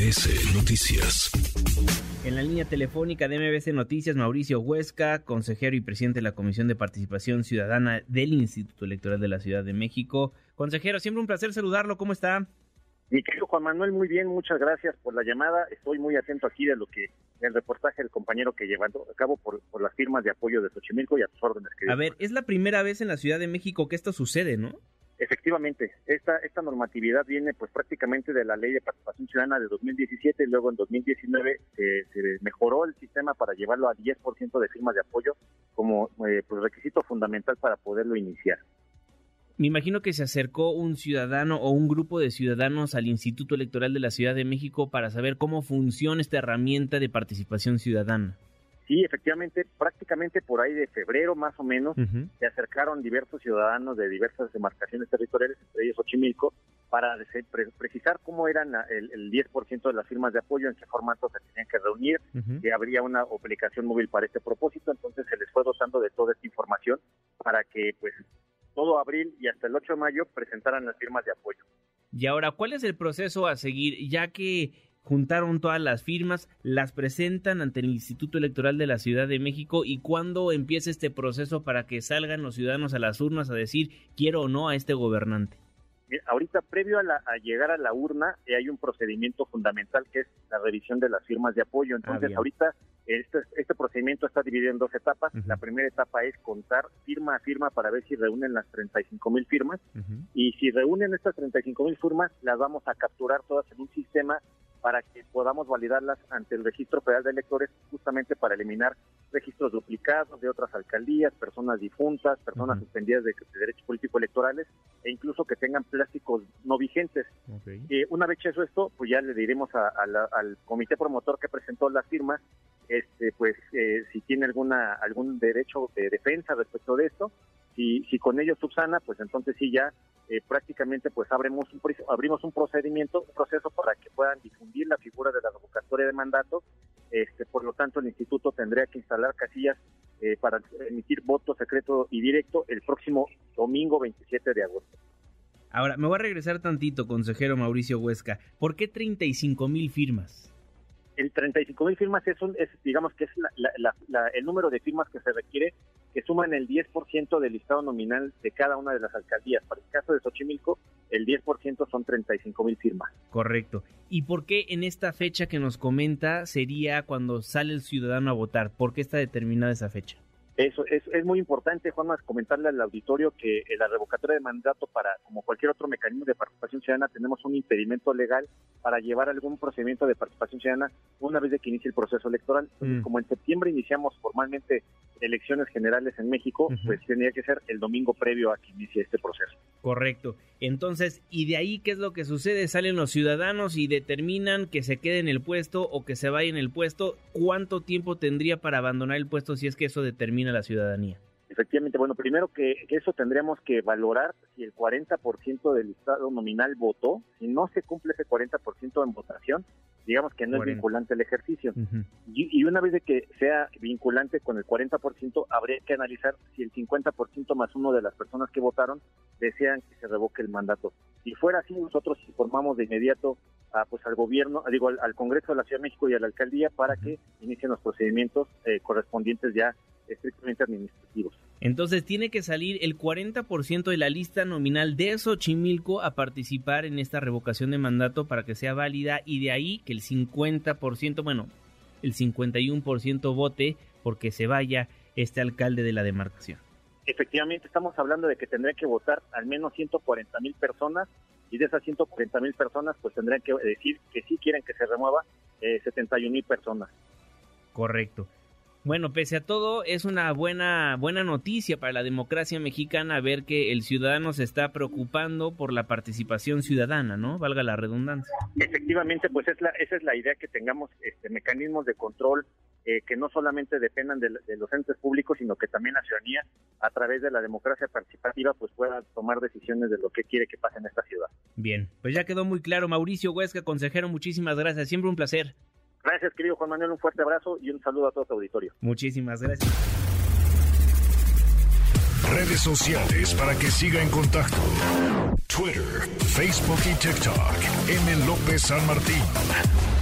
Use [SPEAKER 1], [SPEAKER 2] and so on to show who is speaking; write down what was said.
[SPEAKER 1] MBS Noticias.
[SPEAKER 2] En la línea telefónica de MBC Noticias, Mauricio Huesca, consejero y presidente de la Comisión de Participación Ciudadana del Instituto Electoral de la Ciudad de México. Consejero, siempre un placer saludarlo. ¿Cómo está?
[SPEAKER 3] Mi querido Juan Manuel, muy bien, muchas gracias por la llamada. Estoy muy atento aquí de lo que el reportaje del compañero que llevando a cabo por, por las firmas de apoyo de Xochimilco y a tus órdenes.
[SPEAKER 2] A ver, es la primera vez en la Ciudad de México que esto sucede, ¿no?
[SPEAKER 3] Efectivamente, esta, esta normatividad viene pues prácticamente de la Ley de Participación Ciudadana de 2017 y luego en 2019 se mejoró el sistema para llevarlo a 10% de firmas de apoyo como eh, pues requisito fundamental para poderlo iniciar.
[SPEAKER 2] Me imagino que se acercó un ciudadano o un grupo de ciudadanos al Instituto Electoral de la Ciudad de México para saber cómo funciona esta herramienta de participación ciudadana.
[SPEAKER 3] Sí, efectivamente, prácticamente por ahí de febrero más o menos, se acercaron diversos ciudadanos de diversas demarcaciones territoriales, entre ellos Ochimilco, para precisar cómo eran el, el 10% de las firmas de apoyo, en qué formato se tenían que reunir, que habría una aplicación móvil para este propósito, entonces se les fue dotando de toda esta información para que pues todo abril y hasta el 8 de mayo presentaran las firmas de apoyo.
[SPEAKER 2] Y ahora, ¿cuál es el proceso a seguir? Ya que juntaron todas las firmas, las presentan ante el Instituto Electoral de la Ciudad de México y cuándo empieza este proceso para que salgan los ciudadanos a las urnas a decir quiero o no a este gobernante.
[SPEAKER 3] Ahorita, previo a, llegar a la urna, eh, hay un procedimiento fundamental que es la revisión de las firmas de apoyo. Ah, Entonces, ahorita este, este, procedimiento está dividido en dos etapas. La primera etapa es contar firma a firma para ver si reúnen las 35 mil firmas. Y si reúnen estas 35 mil firmas, las vamos a capturar todas en un sistema para que podamos validarlas ante el Registro Federal de Electores, justamente para eliminar registros duplicados de otras alcaldías, personas difuntas, personas suspendidas de, derechos políticos electorales e incluso que tengan plásticos no vigentes. Eh, una vez hecho esto, pues ya le diremos al comité promotor que presentó las firmas, este, pues eh, si tiene alguna algún derecho de defensa respecto de esto si, si con ello subsana, pues entonces sí ya eh, prácticamente pues abrimos un, abrimos un procedimiento, un proceso para que puedan difundir la figura de la revocatoria de mandato. Este, por lo tanto, el instituto tendría que instalar casillas eh, para emitir voto secreto y directo el próximo domingo 27 de agosto.
[SPEAKER 2] Ahora, me voy a regresar tantito, consejero Mauricio Huesca. ¿Por qué 35 mil firmas?
[SPEAKER 3] El 35 mil firmas es, un, es, digamos que es el número de firmas que se requiere que suman el 10% del listado nominal de cada una de las alcaldías. Para el caso de Xochimilco, el 10% son 35 mil firmas.
[SPEAKER 2] Correcto. ¿Y por qué en esta fecha que nos comenta sería cuando sale el ciudadano a votar? ¿Por qué está determinada esa fecha?
[SPEAKER 3] Eso es, es muy importante, Juan, más comentarle al auditorio que la revocatoria de mandato para, como cualquier otro mecanismo de participación ciudadana, tenemos un impedimento legal para llevar algún procedimiento de participación ciudadana una vez de que inicie el proceso electoral. Mm. como en septiembre iniciamos formalmente elecciones generales en México, pues tenía que ser el domingo previo a que inicie este proceso.
[SPEAKER 2] Correcto. Entonces, ¿y de ahí qué es lo que sucede? Salen los ciudadanos y determinan que se quede en el puesto o que se vaya en el puesto. ¿Cuánto tiempo tendría para abandonar el puesto si es que eso determina la ciudadanía?
[SPEAKER 3] Efectivamente, bueno, primero que, eso tendríamos que valorar si el 40% del Estado nominal votó, si no se cumple ese 40% en votación, digamos que no es vinculante el ejercicio. y, una vez de que sea vinculante con el 40%, habría que analizar si el 50% más uno de las personas que votaron desean que se revoque el mandato. Si fuera así, nosotros informamos de inmediato a, pues al gobierno, digo al, Congreso de la Ciudad de México y a la alcaldía para que inicien los procedimientos eh, correspondientes ya estrictamente administrativos.
[SPEAKER 2] Entonces tiene que salir el 40% de la lista nominal de Xochimilco a participar en esta revocación de mandato para que sea válida y de ahí que el 50%, bueno, el 51% vote porque se vaya este alcalde de la demarcación.
[SPEAKER 3] Efectivamente, estamos hablando de que tendrían que votar al menos 140 mil personas y de esas 140 mil personas pues tendrían que decir que sí quieren que se remueva eh, 71 mil personas.
[SPEAKER 2] Correcto. Bueno, pese a todo, es una buena, buena noticia para la democracia mexicana ver que el ciudadano se está preocupando por la participación ciudadana, ¿no? Valga la redundancia.
[SPEAKER 3] Efectivamente, pues es la, esa es la idea que tengamos este, mecanismos de control eh, que no solamente dependan de, los entes públicos, sino que también la ciudadanía, a través de la democracia participativa, pues pueda tomar decisiones de lo que quiere que pase en esta ciudad.
[SPEAKER 2] Bien, pues ya quedó muy claro. Mauricio Huesca, consejero, muchísimas gracias. Siempre un placer.
[SPEAKER 3] Gracias, querido Juan Manuel, un fuerte abrazo y un saludo a todo tu auditorio.
[SPEAKER 2] Muchísimas gracias.
[SPEAKER 1] Redes sociales para que siga en contacto: Twitter, Facebook y TikTok. M. López San Martín.